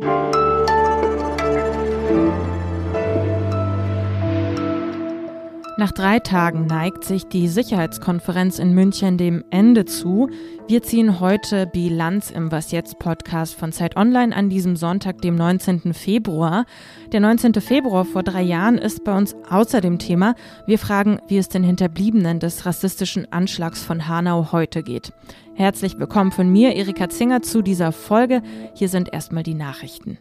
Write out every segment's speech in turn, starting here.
thank you Nach drei Tagen neigt sich die Sicherheitskonferenz in München dem Ende zu. Wir ziehen heute Bilanz im Was jetzt Podcast von Zeit Online an diesem Sonntag, dem 19. Februar. Der 19. Februar vor drei Jahren ist bei uns außer dem Thema. Wir fragen, wie es den Hinterbliebenen des rassistischen Anschlags von Hanau heute geht. Herzlich willkommen von mir, Erika Zinger, zu dieser Folge. Hier sind erstmal die Nachrichten.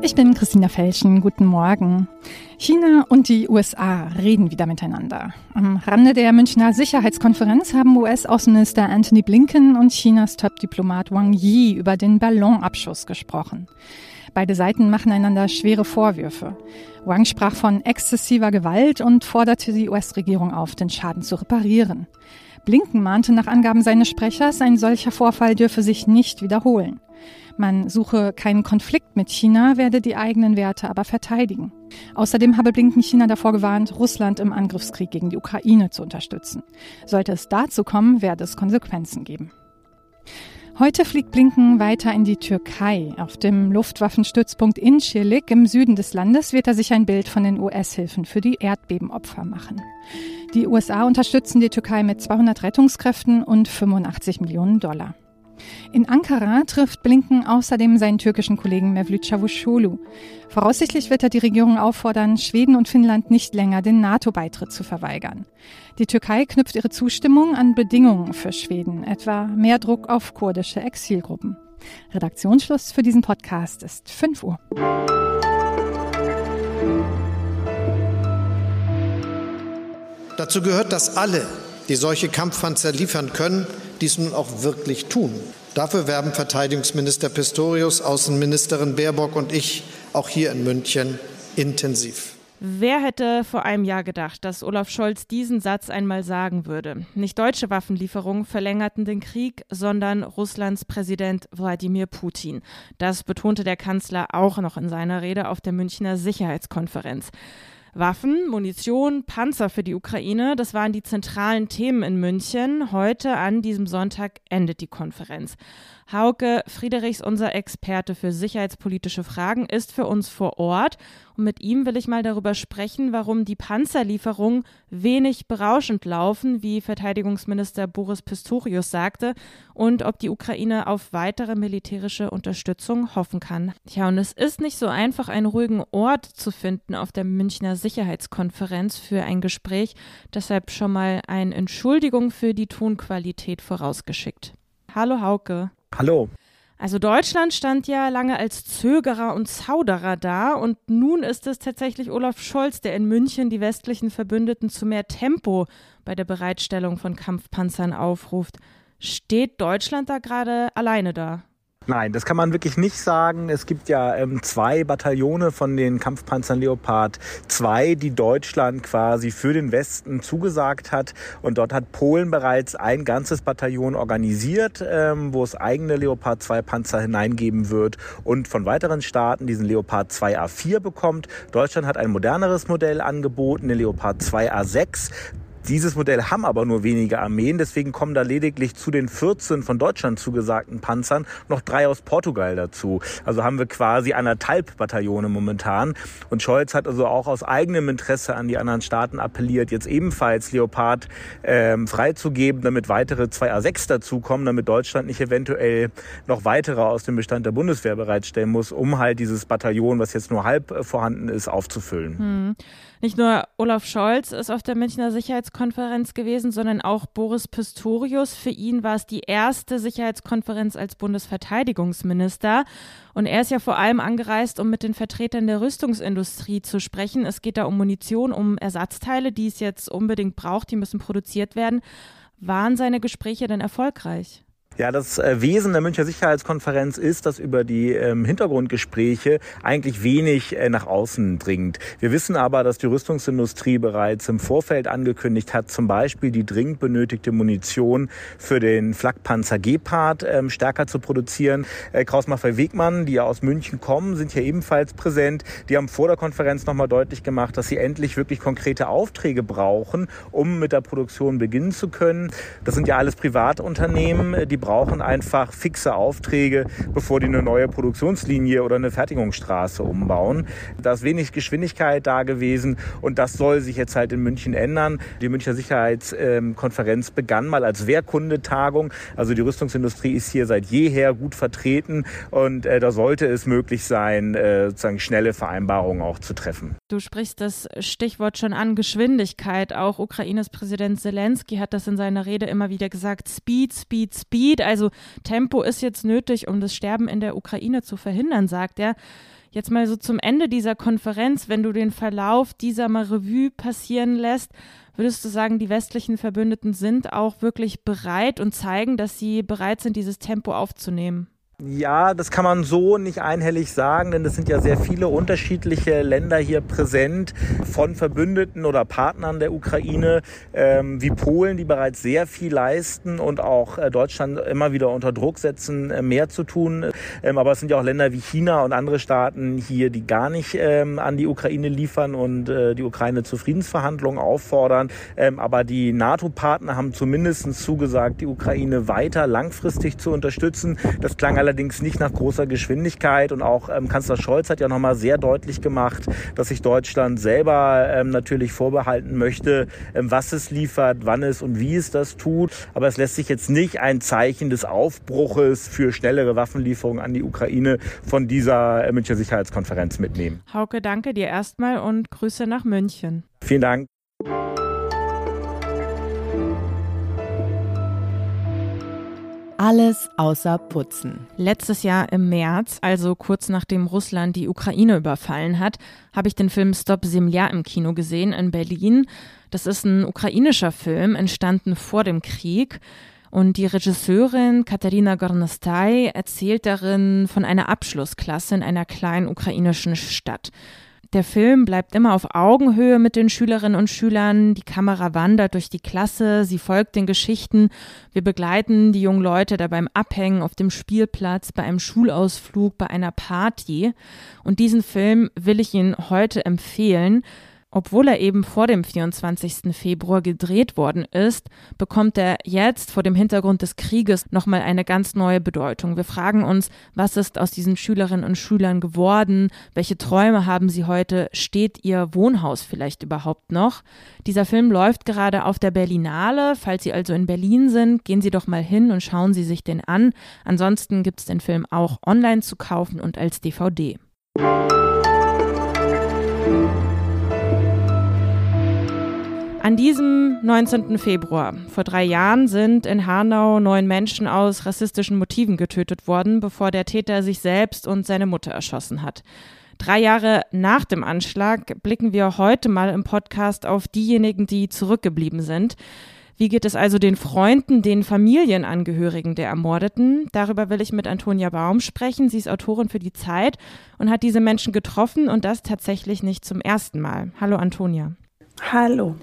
Ich bin Christina Felschen. Guten Morgen. China und die USA reden wieder miteinander. Am Rande der Münchner Sicherheitskonferenz haben US-Außenminister Anthony Blinken und Chinas Top-Diplomat Wang Yi über den Ballonabschuss gesprochen. Beide Seiten machen einander schwere Vorwürfe. Wang sprach von exzessiver Gewalt und forderte die US-Regierung auf, den Schaden zu reparieren. Blinken mahnte nach Angaben seines Sprechers, ein solcher Vorfall dürfe sich nicht wiederholen. Man suche keinen Konflikt mit China, werde die eigenen Werte aber verteidigen. Außerdem habe Blinken China davor gewarnt, Russland im Angriffskrieg gegen die Ukraine zu unterstützen. Sollte es dazu kommen, werde es Konsequenzen geben. Heute fliegt Blinken weiter in die Türkei. Auf dem Luftwaffenstützpunkt Incirlik im Süden des Landes wird er sich ein Bild von den US-Hilfen für die Erdbebenopfer machen. Die USA unterstützen die Türkei mit 200 Rettungskräften und 85 Millionen Dollar. In Ankara trifft Blinken außerdem seinen türkischen Kollegen Mevlüt Çavuşoğlu. Voraussichtlich wird er die Regierung auffordern, Schweden und Finnland nicht länger den NATO-Beitritt zu verweigern. Die Türkei knüpft ihre Zustimmung an Bedingungen für Schweden, etwa mehr Druck auf kurdische Exilgruppen. Redaktionsschluss für diesen Podcast ist 5 Uhr. Dazu gehört, dass alle, die solche Kampfpanzer liefern können, dies nun auch wirklich tun. Dafür werben Verteidigungsminister Pistorius, Außenministerin Baerbock und ich auch hier in München intensiv. Wer hätte vor einem Jahr gedacht, dass Olaf Scholz diesen Satz einmal sagen würde? Nicht deutsche Waffenlieferungen verlängerten den Krieg, sondern Russlands Präsident Wladimir Putin. Das betonte der Kanzler auch noch in seiner Rede auf der Münchner Sicherheitskonferenz. Waffen, Munition, Panzer für die Ukraine, das waren die zentralen Themen in München. Heute an diesem Sonntag endet die Konferenz. Hauke Friedrichs, unser Experte für sicherheitspolitische Fragen, ist für uns vor Ort. Und mit ihm will ich mal darüber sprechen, warum die Panzerlieferungen wenig berauschend laufen, wie Verteidigungsminister Boris Pistorius sagte, und ob die Ukraine auf weitere militärische Unterstützung hoffen kann. Ja, und es ist nicht so einfach, einen ruhigen Ort zu finden auf der Münchner Sicherheitskonferenz für ein Gespräch. Deshalb schon mal eine Entschuldigung für die Tonqualität vorausgeschickt. Hallo Hauke. Hallo. Also Deutschland stand ja lange als Zögerer und Zauderer da und nun ist es tatsächlich Olaf Scholz, der in München die westlichen Verbündeten zu mehr Tempo bei der Bereitstellung von Kampfpanzern aufruft. Steht Deutschland da gerade alleine da? Nein, das kann man wirklich nicht sagen. Es gibt ja ähm, zwei Bataillone von den Kampfpanzern Leopard 2, die Deutschland quasi für den Westen zugesagt hat. Und dort hat Polen bereits ein ganzes Bataillon organisiert, ähm, wo es eigene Leopard 2 Panzer hineingeben wird und von weiteren Staaten diesen Leopard 2 A4 bekommt. Deutschland hat ein moderneres Modell angeboten, den Leopard 2 A6. Dieses Modell haben aber nur wenige Armeen, deswegen kommen da lediglich zu den 14 von Deutschland zugesagten Panzern noch drei aus Portugal dazu. Also haben wir quasi anderthalb Bataillone momentan. Und Scholz hat also auch aus eigenem Interesse an die anderen Staaten appelliert, jetzt ebenfalls Leopard ähm, freizugeben, damit weitere zwei A6 dazukommen, damit Deutschland nicht eventuell noch weitere aus dem Bestand der Bundeswehr bereitstellen muss, um halt dieses Bataillon, was jetzt nur halb äh, vorhanden ist, aufzufüllen. Hm. Nicht nur Olaf Scholz ist auf der Münchner Sicherheitskonferenz gewesen, sondern auch Boris Pistorius. Für ihn war es die erste Sicherheitskonferenz als Bundesverteidigungsminister. Und er ist ja vor allem angereist, um mit den Vertretern der Rüstungsindustrie zu sprechen. Es geht da um Munition, um Ersatzteile, die es jetzt unbedingt braucht, die müssen produziert werden. Waren seine Gespräche denn erfolgreich? Ja, das äh, Wesen der Münchner Sicherheitskonferenz ist, dass über die ähm, Hintergrundgespräche eigentlich wenig äh, nach außen dringt. Wir wissen aber, dass die Rüstungsindustrie bereits im Vorfeld angekündigt hat, zum Beispiel die dringend benötigte Munition für den Flakpanzer Gepard ähm, stärker zu produzieren. Äh, Kraus-Maffei-Wegmann, die ja aus München kommen, sind hier ebenfalls präsent. Die haben vor der Konferenz nochmal deutlich gemacht, dass sie endlich wirklich konkrete Aufträge brauchen, um mit der Produktion beginnen zu können. Das sind ja alles Privatunternehmen, die brauchen einfach fixe Aufträge, bevor die eine neue Produktionslinie oder eine Fertigungsstraße umbauen. Da ist wenig Geschwindigkeit da gewesen und das soll sich jetzt halt in München ändern. Die Münchner Sicherheitskonferenz begann mal als Wehrkundetagung. Also die Rüstungsindustrie ist hier seit jeher gut vertreten und äh, da sollte es möglich sein, äh, sozusagen schnelle Vereinbarungen auch zu treffen. Du sprichst das Stichwort schon an, Geschwindigkeit. Auch Ukraines Präsident Zelensky hat das in seiner Rede immer wieder gesagt. Speed, Speed, Speed. Also Tempo ist jetzt nötig, um das Sterben in der Ukraine zu verhindern, sagt er. Jetzt mal so zum Ende dieser Konferenz, wenn du den Verlauf dieser mal Revue passieren lässt, würdest du sagen, die westlichen Verbündeten sind auch wirklich bereit und zeigen, dass sie bereit sind, dieses Tempo aufzunehmen? Ja, das kann man so nicht einhellig sagen, denn es sind ja sehr viele unterschiedliche Länder hier präsent, von Verbündeten oder Partnern der Ukraine, ähm, wie Polen, die bereits sehr viel leisten und auch äh, Deutschland immer wieder unter Druck setzen, äh, mehr zu tun. Ähm, aber es sind ja auch Länder wie China und andere Staaten hier, die gar nicht ähm, an die Ukraine liefern und äh, die Ukraine zu Friedensverhandlungen auffordern. Ähm, aber die NATO-Partner haben zumindest zugesagt, die Ukraine weiter langfristig zu unterstützen. Das klang allerdings nicht nach großer Geschwindigkeit. Und auch ähm, Kanzler Scholz hat ja nochmal sehr deutlich gemacht, dass sich Deutschland selber ähm, natürlich vorbehalten möchte, ähm, was es liefert, wann es und wie es das tut. Aber es lässt sich jetzt nicht ein Zeichen des Aufbruches für schnellere Waffenlieferungen an die Ukraine von dieser äh, Münchner Sicherheitskonferenz mitnehmen. Hauke, danke dir erstmal und Grüße nach München. Vielen Dank. Alles außer Putzen. Letztes Jahr im März, also kurz nachdem Russland die Ukraine überfallen hat, habe ich den Film Stop Semlia im Kino gesehen in Berlin. Das ist ein ukrainischer Film, entstanden vor dem Krieg. Und die Regisseurin Katharina Gornastai erzählt darin von einer Abschlussklasse in einer kleinen ukrainischen Stadt. Der Film bleibt immer auf Augenhöhe mit den Schülerinnen und Schülern. Die Kamera wandert durch die Klasse, sie folgt den Geschichten. Wir begleiten die jungen Leute da beim Abhängen auf dem Spielplatz, bei einem Schulausflug, bei einer Party. Und diesen Film will ich Ihnen heute empfehlen. Obwohl er eben vor dem 24. Februar gedreht worden ist, bekommt er jetzt vor dem Hintergrund des Krieges nochmal eine ganz neue Bedeutung. Wir fragen uns, was ist aus diesen Schülerinnen und Schülern geworden? Welche Träume haben sie heute? Steht ihr Wohnhaus vielleicht überhaupt noch? Dieser Film läuft gerade auf der Berlinale. Falls Sie also in Berlin sind, gehen Sie doch mal hin und schauen Sie sich den an. Ansonsten gibt es den Film auch online zu kaufen und als DVD. An diesem 19. Februar vor drei Jahren sind in Hanau neun Menschen aus rassistischen Motiven getötet worden, bevor der Täter sich selbst und seine Mutter erschossen hat. Drei Jahre nach dem Anschlag blicken wir heute mal im Podcast auf diejenigen, die zurückgeblieben sind. Wie geht es also den Freunden, den Familienangehörigen der Ermordeten? Darüber will ich mit Antonia Baum sprechen. Sie ist Autorin für die Zeit und hat diese Menschen getroffen und das tatsächlich nicht zum ersten Mal. Hallo Antonia. Hallo.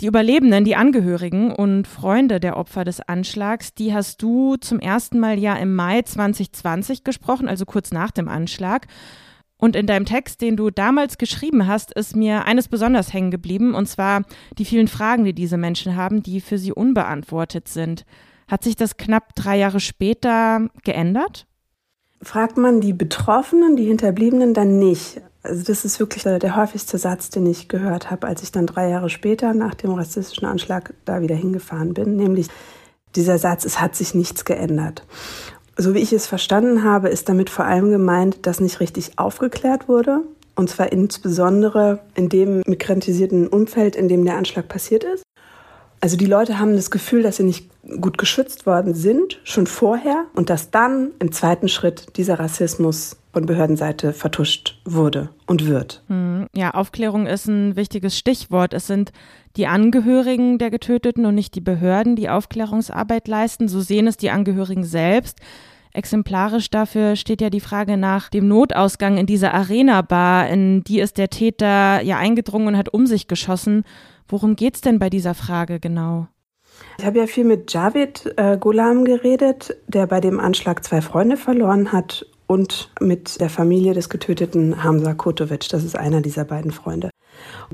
Die Überlebenden, die Angehörigen und Freunde der Opfer des Anschlags, die hast du zum ersten Mal ja im Mai 2020 gesprochen, also kurz nach dem Anschlag. Und in deinem Text, den du damals geschrieben hast, ist mir eines besonders hängen geblieben, und zwar die vielen Fragen, die diese Menschen haben, die für sie unbeantwortet sind. Hat sich das knapp drei Jahre später geändert? Fragt man die Betroffenen, die Hinterbliebenen, dann nicht. Also das ist wirklich der häufigste Satz, den ich gehört habe, als ich dann drei Jahre später nach dem rassistischen Anschlag da wieder hingefahren bin, nämlich dieser Satz, es hat sich nichts geändert. So wie ich es verstanden habe, ist damit vor allem gemeint, dass nicht richtig aufgeklärt wurde. Und zwar insbesondere in dem migrantisierten Umfeld, in dem der Anschlag passiert ist. Also die Leute haben das Gefühl, dass sie nicht gut geschützt worden sind, schon vorher, und dass dann im zweiten Schritt dieser Rassismus von Behördenseite vertuscht wurde und wird. Hm, ja, Aufklärung ist ein wichtiges Stichwort. Es sind die Angehörigen der Getöteten und nicht die Behörden, die Aufklärungsarbeit leisten. So sehen es die Angehörigen selbst. Exemplarisch dafür steht ja die Frage nach dem Notausgang in dieser Arena-Bar, in die ist der Täter ja eingedrungen und hat um sich geschossen. Worum geht es denn bei dieser Frage genau? Ich habe ja viel mit Javid äh, Ghulam geredet, der bei dem Anschlag zwei Freunde verloren hat und mit der Familie des getöteten Hamza Kotovic. Das ist einer dieser beiden Freunde.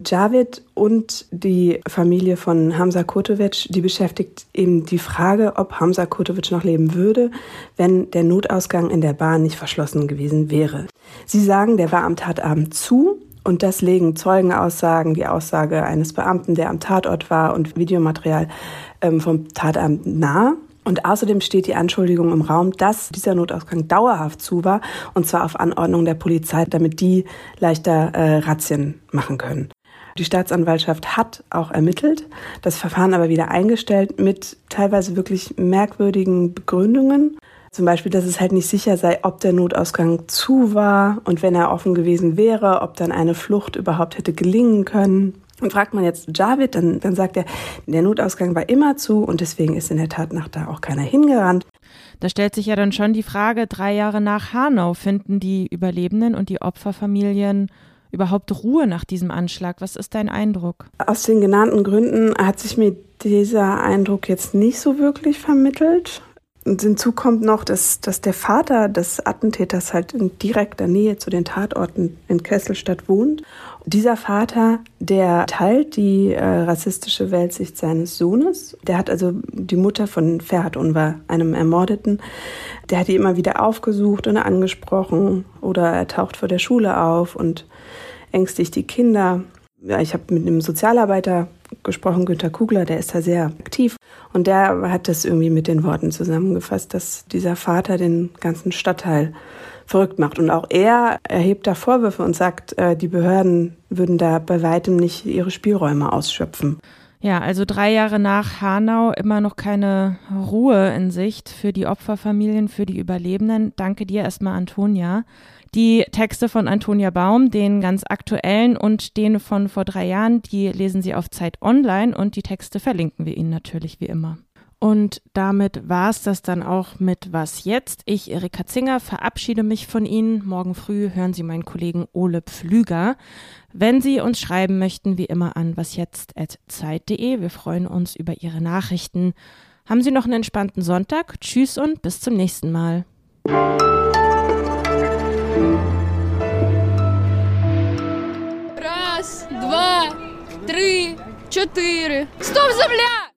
Javid und die Familie von Hamza Kurtovic, die beschäftigt eben die Frage, ob Hamza Kurtovic noch leben würde, wenn der Notausgang in der Bahn nicht verschlossen gewesen wäre. Sie sagen, der war am Tatabend zu und das legen Zeugenaussagen, die Aussage eines Beamten, der am Tatort war und Videomaterial ähm, vom Tatabend nahe. Und außerdem steht die Anschuldigung im Raum, dass dieser Notausgang dauerhaft zu war, und zwar auf Anordnung der Polizei, damit die leichter äh, Razzien machen können. Die Staatsanwaltschaft hat auch ermittelt, das Verfahren aber wieder eingestellt mit teilweise wirklich merkwürdigen Begründungen. Zum Beispiel, dass es halt nicht sicher sei, ob der Notausgang zu war und wenn er offen gewesen wäre, ob dann eine Flucht überhaupt hätte gelingen können. Und fragt man jetzt Javid, dann, dann sagt er, der Notausgang war immer zu und deswegen ist in der Tat nach da auch keiner hingerannt. Da stellt sich ja dann schon die Frage, drei Jahre nach Hanau finden die Überlebenden und die Opferfamilien überhaupt Ruhe nach diesem Anschlag? Was ist dein Eindruck? Aus den genannten Gründen hat sich mir dieser Eindruck jetzt nicht so wirklich vermittelt. Und hinzu kommt noch, dass, dass der Vater des Attentäters halt in direkter Nähe zu den Tatorten in Kesselstadt wohnt. Dieser Vater, der teilt die äh, rassistische Weltsicht seines Sohnes. Der hat also die Mutter von Ferhat Unvar, einem Ermordeten, der hat die immer wieder aufgesucht und angesprochen oder er taucht vor der Schule auf und ängstigt die Kinder. Ja, ich habe mit einem Sozialarbeiter gesprochen, Günter Kugler, der ist da sehr aktiv. Und der hat das irgendwie mit den Worten zusammengefasst, dass dieser Vater den ganzen Stadtteil verrückt macht. Und auch er erhebt da Vorwürfe und sagt, äh, die Behörden würden da bei weitem nicht ihre Spielräume ausschöpfen. Ja, also drei Jahre nach Hanau immer noch keine Ruhe in Sicht für die Opferfamilien, für die Überlebenden. Danke dir erstmal, Antonia. Die Texte von Antonia Baum, den ganz aktuellen und den von vor drei Jahren, die lesen Sie auf Zeit Online und die Texte verlinken wir Ihnen natürlich wie immer. Und damit war es das dann auch mit Was jetzt? Ich, Erika Zinger, verabschiede mich von Ihnen. Morgen früh hören Sie meinen Kollegen Ole Pflüger. Wenn Sie uns schreiben möchten, wie immer an wasjetzt.zeit.de. Wir freuen uns über Ihre Nachrichten. Haben Sie noch einen entspannten Sonntag. Tschüss und bis zum nächsten Mal. Раз, два, три, чотири. Стоп, земля!